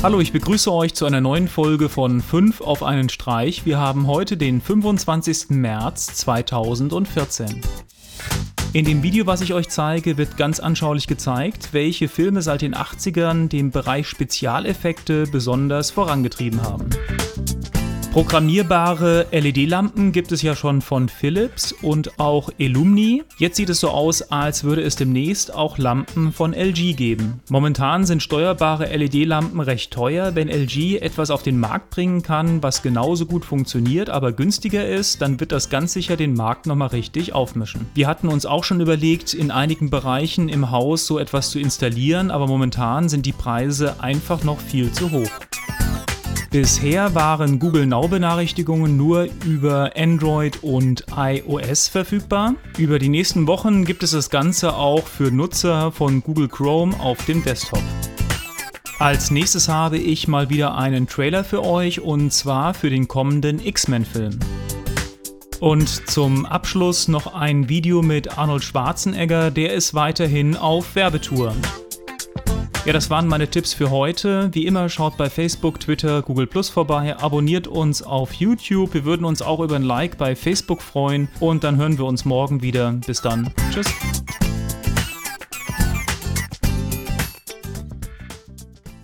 Hallo, ich begrüße euch zu einer neuen Folge von 5 auf einen Streich. Wir haben heute den 25. März 2014. In dem Video, was ich euch zeige, wird ganz anschaulich gezeigt, welche Filme seit den 80ern den Bereich Spezialeffekte besonders vorangetrieben haben. Programmierbare LED-Lampen gibt es ja schon von Philips und auch Illumni. Jetzt sieht es so aus, als würde es demnächst auch Lampen von LG geben. Momentan sind steuerbare LED-Lampen recht teuer. Wenn LG etwas auf den Markt bringen kann, was genauso gut funktioniert, aber günstiger ist, dann wird das ganz sicher den Markt nochmal richtig aufmischen. Wir hatten uns auch schon überlegt, in einigen Bereichen im Haus so etwas zu installieren, aber momentan sind die Preise einfach noch viel zu hoch. Bisher waren Google Now Benachrichtigungen nur über Android und iOS verfügbar. Über die nächsten Wochen gibt es das Ganze auch für Nutzer von Google Chrome auf dem Desktop. Als nächstes habe ich mal wieder einen Trailer für euch und zwar für den kommenden X-Men-Film. Und zum Abschluss noch ein Video mit Arnold Schwarzenegger, der ist weiterhin auf Werbetour. Ja, das waren meine Tipps für heute. Wie immer, schaut bei Facebook, Twitter, Google Plus vorbei, abonniert uns auf YouTube. Wir würden uns auch über ein Like bei Facebook freuen und dann hören wir uns morgen wieder. Bis dann. Tschüss.